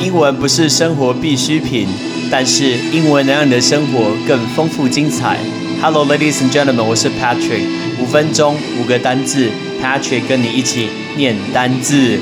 英文不是生活必需品，但是英文能让你的生活更丰富精彩。Hello, ladies and gentlemen，我是 Patrick。五分钟五个单字，Patrick 跟你一起念单字。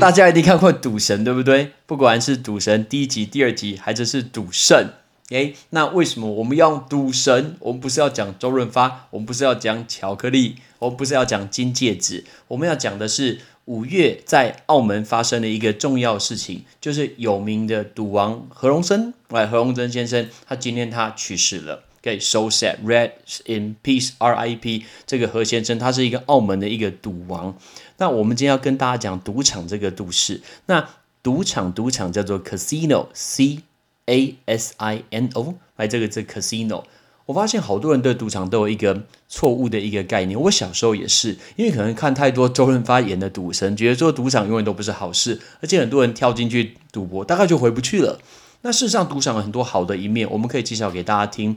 大家一定看过《赌神》，对不对？不管是《赌神》第一集、第二集，还是是《赌圣》。诶，那为什么我们要用赌神？我们不是要讲周润发，我们不是要讲巧克力，我们不是要讲金戒指，我们要讲的是。五月在澳门发生了一个重要事情，就是有名的赌王何荣生，哎，何荣生先生，他今天他去世了。Okay, so sad，rest in peace，R.I.P。这个何先生他是一个澳门的一个赌王。那我们今天要跟大家讲赌场这个赌事。那赌场，赌场叫做 casino，C-A-S-I-N-O，来这个字 casino。我发现好多人对赌场都有一个错误的一个概念。我小时候也是，因为可能看太多周润发演的赌神，觉得说赌场永远都不是好事，而且很多人跳进去赌博，大概就回不去了。那事实上，赌场有很多好的一面，我们可以介绍给大家听。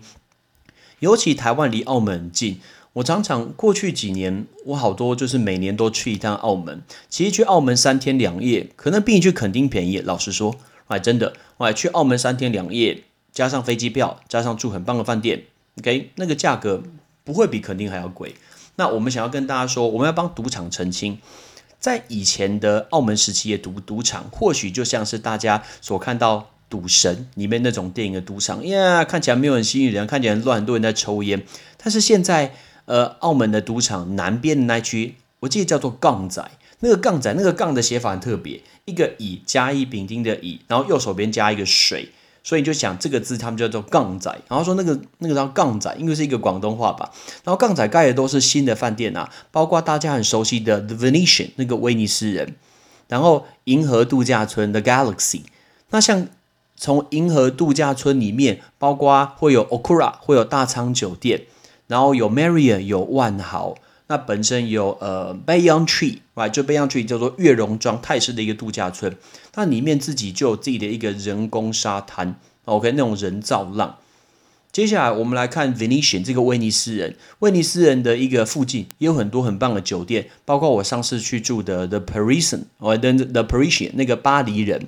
尤其台湾离澳门很近，我常常过去几年，我好多就是每年都去一趟澳门。其实去澳门三天两夜，可能比你去垦丁便宜。老实说，哎，真的，哎，去澳门三天两夜，加上飞机票，加上住很棒的饭店。OK，那个价格不会比肯定还要贵。那我们想要跟大家说，我们要帮赌场澄清，在以前的澳门时期的赌赌场，或许就像是大家所看到《赌神》里面那种电影的赌场，呀，看起来没有很吸引人，看起来乱，很多人在抽烟。但是现在，呃，澳门的赌场南边的那区，我记得叫做杠仔，那个杠仔，那个杠的写法很特别，一个乙加一丙丁的乙，然后右手边加一个水。所以就想这个字，他们叫做杠仔，然后说那个那个叫杠仔，因为是一个广东话吧。然后杠仔盖的都是新的饭店啊，包括大家很熟悉的 The Venetian 那个威尼斯人，然后银河度假村 The Galaxy。那像从银河度假村里面，包括会有 Okura，会有大仓酒店，然后有 Marriott，有万豪。那本身有呃 Bayon Tree，right，就 Bayon Tree 叫做月榕庄泰式的一个度假村，那里面自己就有自己的一个人工沙滩，OK，那种人造浪。接下来我们来看 Venetian 这个威尼斯人，威尼斯人的一个附近也有很多很棒的酒店，包括我上次去住的 The Parisian，我的 The Parisian 那个巴黎人，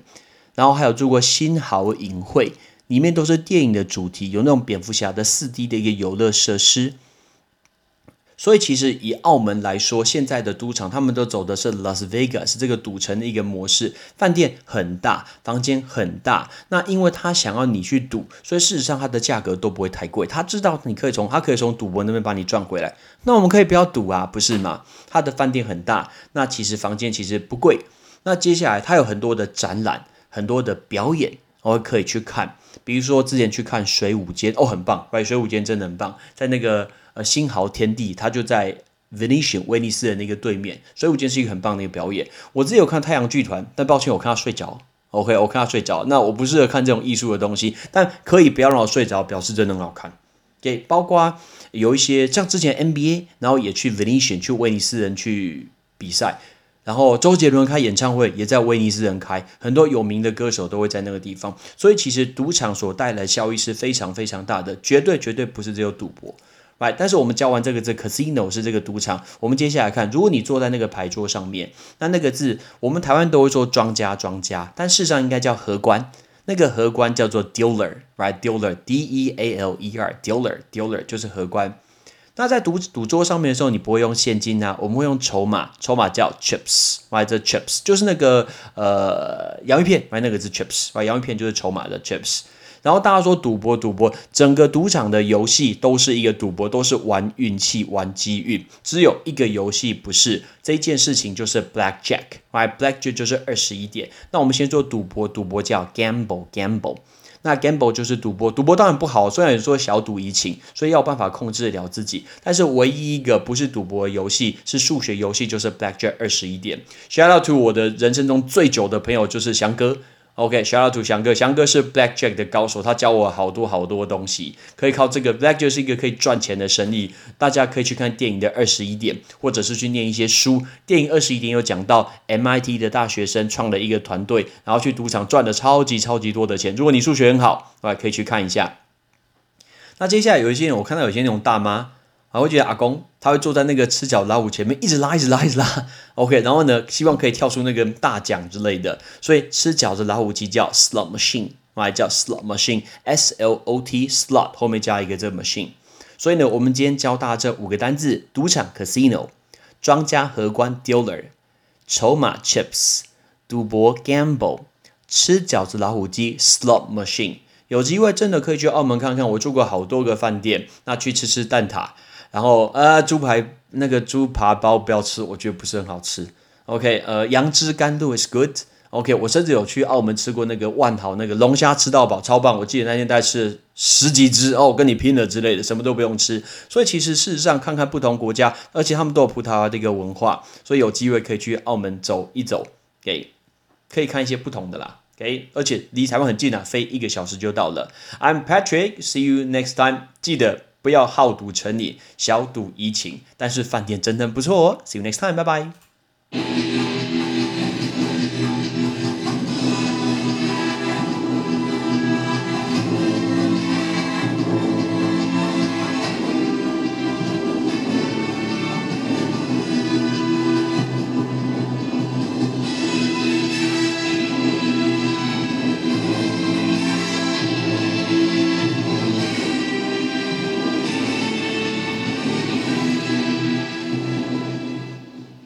然后还有住过新豪影会，里面都是电影的主题，有那种蝙蝠侠的四 D 的一个游乐设施。所以其实以澳门来说，现在的赌场他们都走的是 Las Vegas 这个赌城的一个模式，饭店很大，房间很大。那因为他想要你去赌，所以事实上它的价格都不会太贵。他知道你可以从他可以从赌博那边把你赚回来。那我们可以不要赌啊，不是吗？他的饭店很大，那其实房间其实不贵。那接下来他有很多的展览，很多的表演，我可以去看。比如说之前去看水舞间，哦，很棒，水舞间真的很棒，在那个。呃，新豪天地，它就在 Venetian 威尼斯的那个对面，水舞间是一个很棒的一个表演。我自己有看太阳剧团，但抱歉，我看他睡着。OK，我看他睡着。那我不适合看这种艺术的东西，但可以不要让我睡着，表示真的很好看。给包括有一些像之前 NBA，然后也去 Venetian 去威尼斯人去比赛。然后周杰伦开演唱会也在威尼斯人开，很多有名的歌手都会在那个地方。所以其实赌场所带来效益是非常非常大的，绝对绝对不是只有赌博。right，但是我们教完这个字，casino 是这个赌场。我们接下来看，如果你坐在那个牌桌上面，那那个字，我们台湾都会说庄家，庄家，但事实上应该叫荷官。那个荷官叫做 dealer，right，dealer，d e a l e r，dealer，dealer 就是荷官。那在赌赌桌上面的时候，你不会用现金啊，我们会用筹码，筹码叫 chips，right，这 chips 就是那个呃洋芋片玩那个是 chips，玩洋芋片就是筹码的 chips。然后大家说赌博，赌博，整个赌场的游戏都是一个赌博，都是玩运气、玩机遇。只有一个游戏不是这件事情，就是 blackjack，玩 blackjack 就是二十一点。那我们先做赌博，赌博叫 gamble，gamble。那 gamble 就是赌博，赌博当然不好，虽然说小赌怡情，所以要办法控制得了自己。但是唯一一个不是赌博的游戏，是数学游戏，就是 blackjack 二十一点。Shout out to 我的人生中最久的朋友，就是翔哥。OK，shout to 翔哥，翔哥是 Blackjack 的高手，他教我好多好多东西，可以靠这个 Blackjack 是一个可以赚钱的生意。大家可以去看电影的二十一点，或者是去念一些书。电影二十一点有讲到 MIT 的大学生创了一个团队，然后去赌场赚了超级超级多的钱。如果你数学很好，啊，可以去看一下。那接下来有一些人，我看到有些那种大妈。啊会觉得阿公他会坐在那个吃脚老虎前面，一直拉，一直拉，一直拉。OK，然后呢，希望可以跳出那个大奖之类的。所以吃饺子老虎机叫 slot machine，来叫 slot machine，S L O T slot 后面加一个这个 machine。所以呢，我们今天教大家这五个单字：赌场 casino，庄家荷官 dealer，筹码 chips，赌博 gamble，吃饺子老虎机 slot machine。有机会真的可以去澳门看看，我住过好多个饭店，那去吃吃蛋挞，然后呃猪排那个猪扒包不要吃，我觉得不是很好吃。OK，呃杨枝甘露 is good。OK，我甚至有去澳门吃过那个万豪那个龙虾吃到饱，超棒。我记得那天大概吃了十几只哦，跟你拼了之类的，什么都不用吃。所以其实事实上看看不同国家，而且他们都有葡萄牙的一个文化，所以有机会可以去澳门走一走，给可以看一些不同的啦。OK，而且离台湾很近啊，飞一个小时就到了。I'm Patrick，see you next time。记得不要好赌成瘾，小赌怡情。但是饭店真的不错哦，see you next time，拜拜。